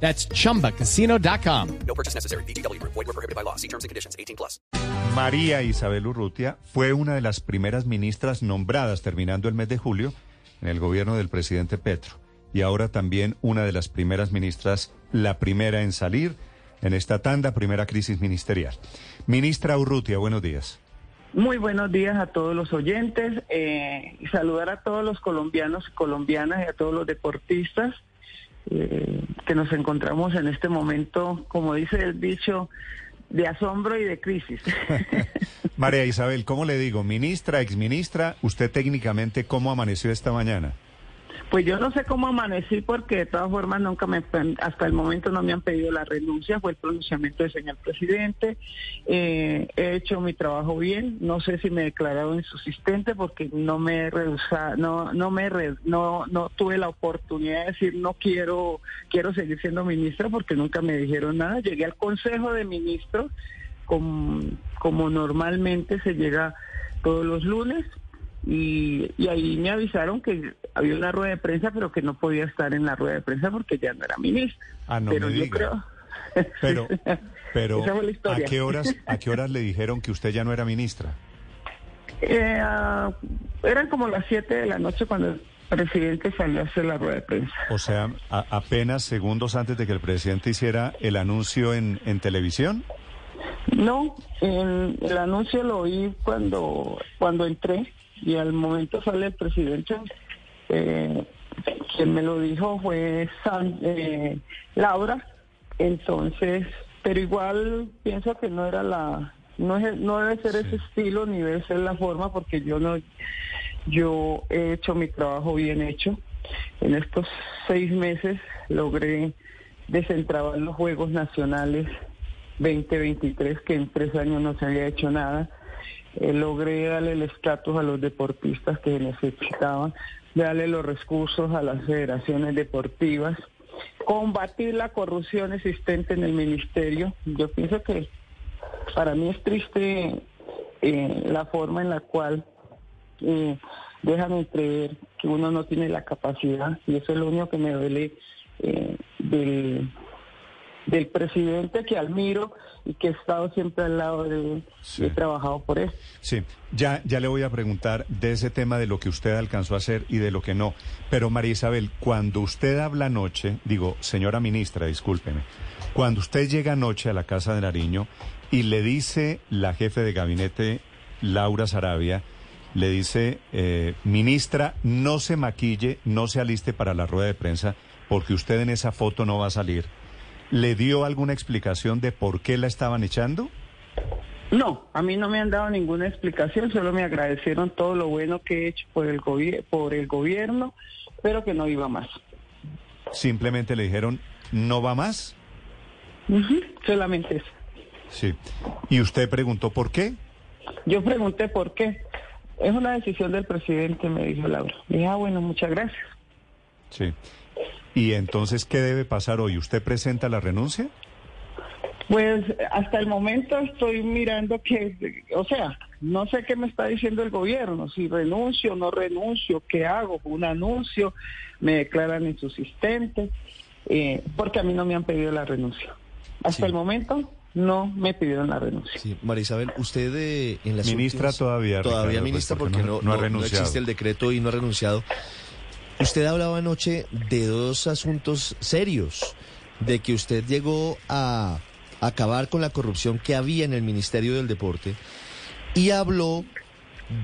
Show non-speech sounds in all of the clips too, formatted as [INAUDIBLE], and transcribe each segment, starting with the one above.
That's chumbacasino.com. No purchase necessary. BGW. Void were prohibited by law. See terms and conditions. 18 plus. María Isabel Urrutia fue una de las primeras ministras nombradas terminando el mes de julio en el gobierno del presidente Petro. Y ahora también una de las primeras ministras, la primera en salir en esta tanda, primera crisis ministerial. Ministra Urrutia, buenos días. Muy buenos días a todos los oyentes eh, y saludar a todos los colombianos y colombianas y a todos los deportistas eh, que nos encontramos en este momento, como dice el dicho, de asombro y de crisis. [LAUGHS] María Isabel, ¿cómo le digo? Ministra, exministra, usted técnicamente, ¿cómo amaneció esta mañana? Pues yo no sé cómo amanecí porque de todas formas nunca me, hasta el momento no me han pedido la renuncia, fue el pronunciamiento del señor presidente, eh, he hecho mi trabajo bien, no sé si me he declarado insubsistente porque no me no, no me no, no tuve la oportunidad de decir no quiero, quiero seguir siendo ministra porque nunca me dijeron nada, llegué al consejo de ministros como, como normalmente se llega todos los lunes y, ahí me avisaron que había una rueda de prensa, pero que no podía estar en la rueda de prensa porque ya no era ministro. Ah, no pero me yo diga. creo. [LAUGHS] Pero, pero ¿a qué horas, [LAUGHS] a qué horas le dijeron que usted ya no era ministra? Eh, ah, eran como las 7 de la noche cuando el presidente salió a hacer la rueda de prensa. O sea, a- apenas segundos antes de que el presidente hiciera el anuncio en, en televisión. No, en- el anuncio lo oí cuando, cuando entré y al momento sale el presidente. Eh, quien me lo dijo fue San- eh, Laura, entonces, pero igual pienso que no era la, no, es- no debe ser ese estilo ni debe ser la forma porque yo no, yo he hecho mi trabajo bien hecho. En estos seis meses logré desentrabar los Juegos Nacionales 2023, que en tres años no se había hecho nada. Eh, logré darle el estatus a los deportistas que necesitaban, darle los recursos a las federaciones deportivas, combatir la corrupción existente en el ministerio. Yo pienso que para mí es triste eh, la forma en la cual eh, dejan entrever que uno no tiene la capacidad y eso es lo único que me duele eh, del, del presidente que admiro y que he estado siempre al lado de él Sí. y he trabajado por él. Sí, ya, ya le voy a preguntar de ese tema de lo que usted alcanzó a hacer y de lo que no. Pero María Isabel, cuando usted habla anoche, digo, señora ministra, discúlpeme, cuando usted llega anoche a la Casa de Nariño y le dice la jefe de gabinete, Laura Sarabia, le dice, eh, ministra, no se maquille, no se aliste para la rueda de prensa, porque usted en esa foto no va a salir. ¿Le dio alguna explicación de por qué la estaban echando? No, a mí no me han dado ninguna explicación, solo me agradecieron todo lo bueno que he hecho por el, por el gobierno, pero que no iba más. Simplemente le dijeron, ¿no va más? Solamente eso. Sí. ¿Y usted preguntó por qué? Yo pregunté por qué. Es una decisión del presidente, me dijo Laura. Dije, ah, bueno, muchas gracias. Sí. ¿Y entonces qué debe pasar hoy? ¿Usted presenta la renuncia? Pues hasta el momento estoy mirando que, o sea, no sé qué me está diciendo el gobierno, si renuncio o no renuncio, qué hago, un anuncio, me declaran insubsistente, eh, porque a mí no me han pedido la renuncia. Hasta Sí. el momento no me pidieron la renuncia. Sí, María Isabel, usted eh, en las Ministra últimas- todavía, Todavía Ricardo, pues, ministra porque porque no- no, no ha no- no renunciado. existe el decreto y no ha renunciado. Usted hablaba anoche de dos asuntos serios, de que usted llegó a acabar con la corrupción que había en el Ministerio del Deporte y habló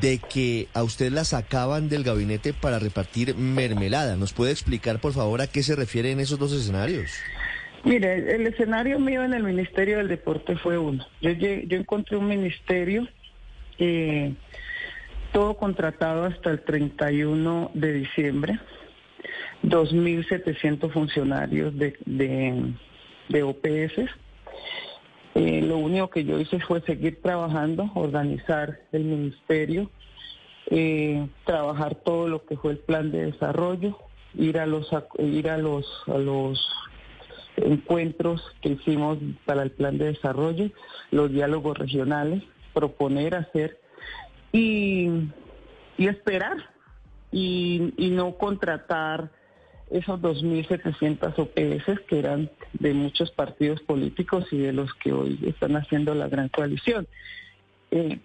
de que a usted la sacaban del gabinete para repartir mermelada. ¿Nos puede explicar, por favor, a qué se refieren esos dos escenarios? Mire, el escenario mío en el Ministerio del Deporte fue uno. Yo, yo encontré un ministerio eh, todo contratado hasta el 31 de diciembre, 2.700 funcionarios de, de, OPS, Eh, lo único que yo hice fue seguir trabajando, organizar el ministerio, eh, trabajar todo lo que fue el plan de desarrollo, ir a los ir a los a los encuentros que hicimos para el plan de desarrollo, los diálogos regionales, proponer, hacer y, esperar y, y no contratar esos 2.700 OPS que eran de muchos partidos políticos y de los que hoy están haciendo la gran coalición. Eh,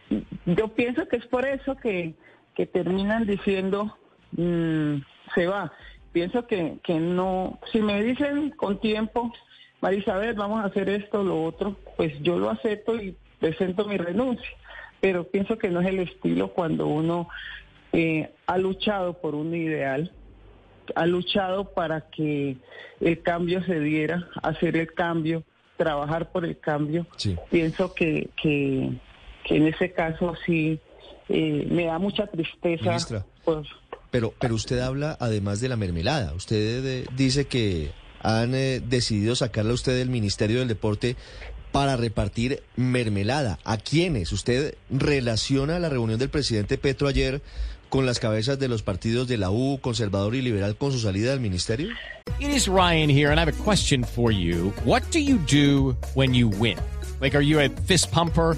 yo pienso que es por eso que, que terminan diciendo mm, se va. Pienso que, que no, si me dicen con tiempo, Marisabel, vamos a hacer esto, lo otro, pues yo lo acepto y presento mi renuncia. Pero pienso que no es el estilo cuando uno eh, ha luchado por un ideal, ha luchado para que el cambio se diera, hacer el cambio, trabajar por el cambio. Sí. Pienso que, que, que en ese caso sí eh, me da mucha tristeza. Ministra. pues, Pero, pero usted habla además de la mermelada. Usted eh, dice que han eh, decidido sacarla a usted del Ministerio del Deporte para repartir mermelada. ¿A quiénes? ¿Usted relaciona la reunión del presidente Petro ayer con las cabezas de los partidos de la U, conservador y liberal, con su salida del ministerio? It is Ryan here, and I have a question for you. What do you do when you win? Like, are you a fist pumper?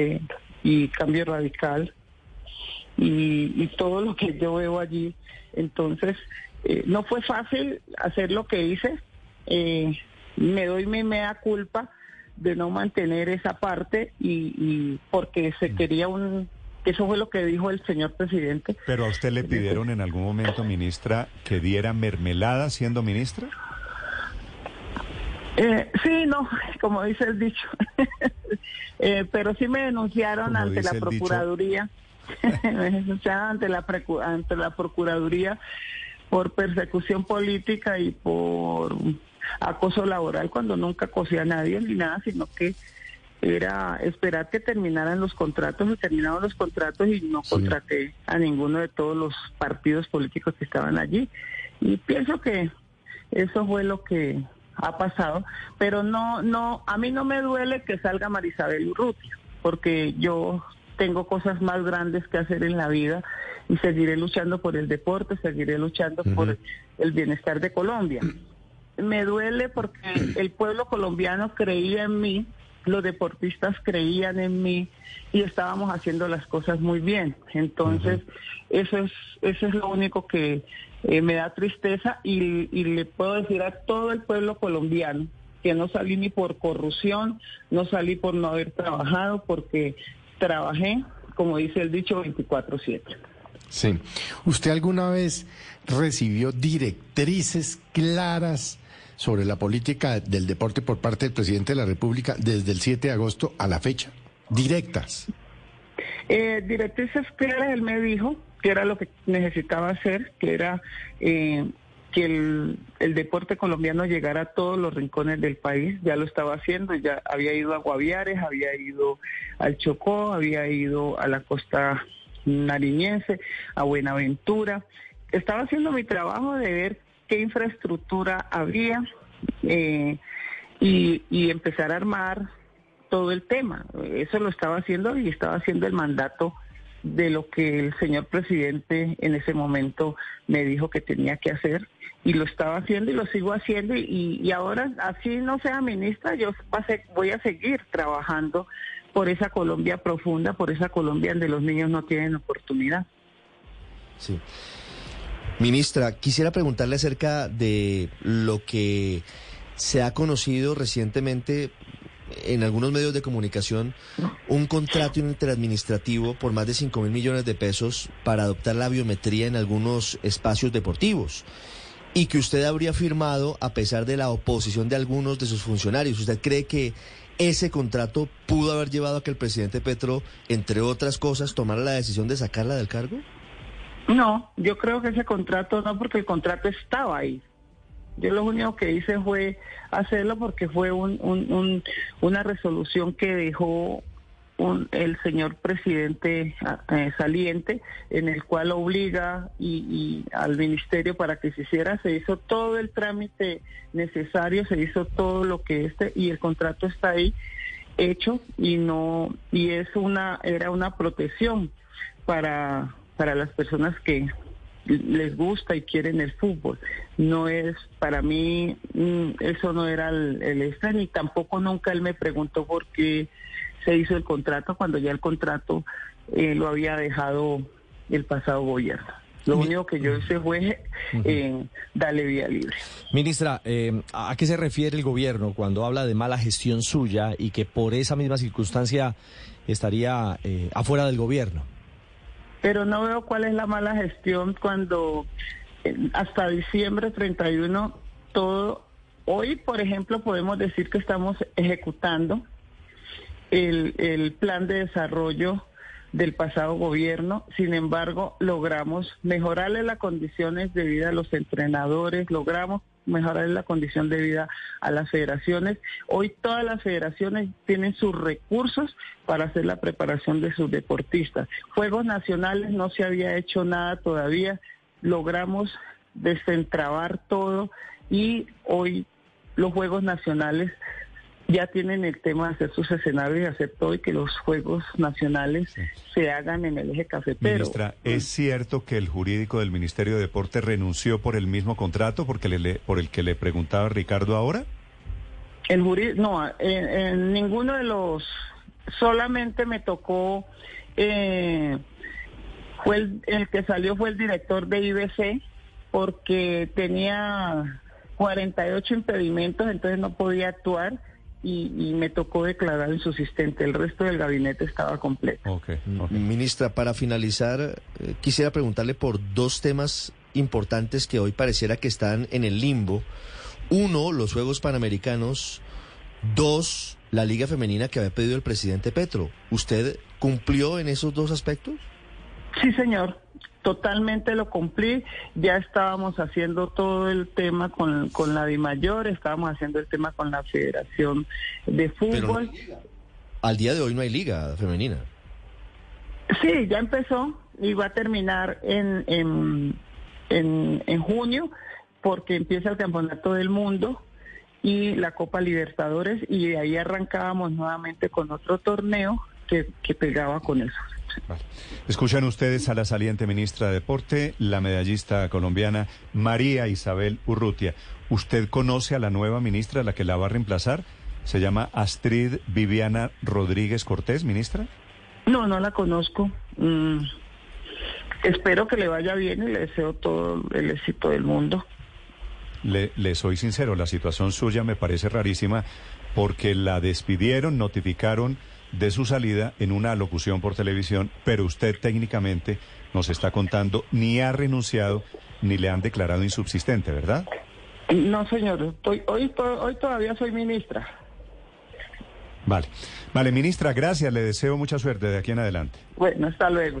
eh, y Cambio Radical y, y todo lo que yo veo allí. Entonces, eh, no fue fácil hacer lo que hice. Eh, me doy mi mea culpa de no mantener esa parte y, y porque se quería un... Eso fue lo que dijo el señor presidente. Pero a usted le pidieron en algún momento, ministra, que diera mermelada siendo ministra. Eh, sí, no, como dice el dicho. [LAUGHS] Eh, pero sí me denunciaron ante la. Procuraduría. [LAUGHS] me denunciaron ante la, ante la Procuraduría por persecución política y por acoso laboral cuando nunca acosé a nadie ni nada, sino que era esperar que terminaran los contratos y terminaron los contratos y no contraté a ninguno de todos los partidos políticos que estaban allí. Y pienso que eso fue lo que ha pasado, pero no, no, a mí no me duele que salga Marisabel Urrutia, porque yo tengo cosas más grandes que hacer en la vida y seguiré luchando por el deporte, seguiré luchando por el bienestar de Colombia. Me duele porque el pueblo colombiano creía en mí, los deportistas creían en mí y estábamos haciendo las cosas muy bien. Entonces, eso es eso es lo único que eh, me da tristeza y, y le puedo decir a todo el pueblo colombiano que no salí ni por corrupción, no salí por no haber trabajado, porque trabajé, como dice el dicho, 24/7. Sí. ¿Usted alguna vez recibió directrices claras sobre la política del deporte por parte del presidente de la República desde el 7 de agosto a la fecha? Directas. Eh, directrices claras, él me dijo que era lo que necesitaba hacer, que era eh, que el, deporte colombiano llegara a todos los rincones del país. Ya lo estaba haciendo, ya había ido a Guaviares, había ido al Chocó, había ido a la costa nariñense, a Buenaventura. Estaba haciendo mi trabajo de ver qué infraestructura había eh, y, y empezar a armar todo el tema. Eso lo estaba haciendo y estaba haciendo el mandato de lo que el señor presidente en ese momento me dijo que tenía que hacer y lo estaba haciendo y lo sigo haciendo y, y ahora así no sea ministra yo voy a seguir trabajando por esa Colombia profunda, por esa Colombia donde los niños no tienen oportunidad. Sí. Ministra, quisiera preguntarle acerca de lo que se ha conocido recientemente en algunos medios de comunicación, un contrato interadministrativo por más de 5 mil millones de pesos para adoptar la biometría en algunos espacios deportivos y que usted habría firmado a pesar de la oposición de algunos de sus funcionarios. ¿Usted cree que ese contrato pudo haber llevado a que el presidente Petro, entre otras cosas, tomara la decisión de sacarla del cargo? No, yo creo que ese contrato no, porque el contrato estaba ahí. Yo lo único que hice fue hacerlo porque fue un, un- un- una resolución que dejó el señor presidente eh, saliente, en el cual obliga y al ministerio para que se hiciera, se hizo todo el trámite necesario, se hizo todo lo que este y el contrato está ahí hecho y no y es una era una protección para para las personas que les gusta y quieren el fútbol. No es, para mí, mm, eso no era el, el extra, ni tampoco nunca él me preguntó por qué se hizo el contrato cuando ya el contrato eh, lo había dejado el pasado gobierno. Lo único que yo hice fue eh, darle vía libre. Ministra, eh, ¿a qué se refiere el gobierno cuando habla de mala gestión suya y que por esa misma circunstancia estaría eh, afuera del gobierno? Pero no veo cuál es la mala gestión cuando eh, hasta diciembre 31 todo, hoy por ejemplo podemos decir que estamos ejecutando el, el plan de desarrollo del pasado gobierno, sin embargo logramos mejorarle las condiciones de vida a los entrenadores, logramos mejorar la condición de vida a las federaciones. Hoy todas las federaciones tienen sus recursos para hacer la preparación de sus deportistas. Juegos nacionales no se había hecho nada todavía. Logramos desentrabar todo y hoy los Juegos Nacionales ya tienen el tema de hacer sus escenarios y hacer todo y que los Juegos Nacionales se hagan en el eje cafetero. Ministra, ¿es cierto que el jurídico del Ministerio de Deporte renunció por el mismo contrato porque le, le- por el que le preguntaba Ricardo ahora? El jurí, no, en, en ninguno de los, solamente me tocó, eh, fue el, el que salió fue el director de IBC porque tenía 48 impedimentos, entonces no podía actuar y, y me tocó declarar insubsistente. El resto del gabinete estaba completo. Ok, ok. Ministra, para finalizar, eh, quisiera preguntarle por dos temas importantes que hoy pareciera que están en el limbo. Uno, los Juegos Panamericanos. Dos, la Liga Femenina que había pedido el presidente Petro. ¿Usted cumplió en esos dos aspectos? Sí, señor, totalmente lo cumplí. Ya estábamos haciendo todo el tema con, con la DIMAYOR, estábamos haciendo el tema con la Federación de Fútbol. Al día de hoy no hay liga femenina. Sí, ya empezó y va a terminar en, en, en, en junio porque empieza el Campeonato del Mundo y la Copa Libertadores y de ahí arrancábamos nuevamente con otro torneo que, que pegaba con eso. Vale. Escuchan ustedes a la saliente ministra de Deporte, la medallista colombiana María Isabel Urrutia. ¿Usted conoce a la nueva ministra, la que la va a reemplazar? Se llama Astrid Viviana Rodríguez Cortés, ministra. No, no la conozco. Mm, espero que le vaya bien y le deseo todo el éxito del mundo. Le, le soy sincero, la situación suya me parece rarísima porque la despidieron, notificaron de su salida en una alocución por televisión, pero usted técnicamente nos está contando ni ha renunciado ni le han declarado insubsistente, ¿verdad? No, señor, estoy, hoy, hoy todavía soy ministra. Vale. Vale, ministra, gracias. Le deseo mucha suerte de aquí en adelante. Bueno, hasta luego.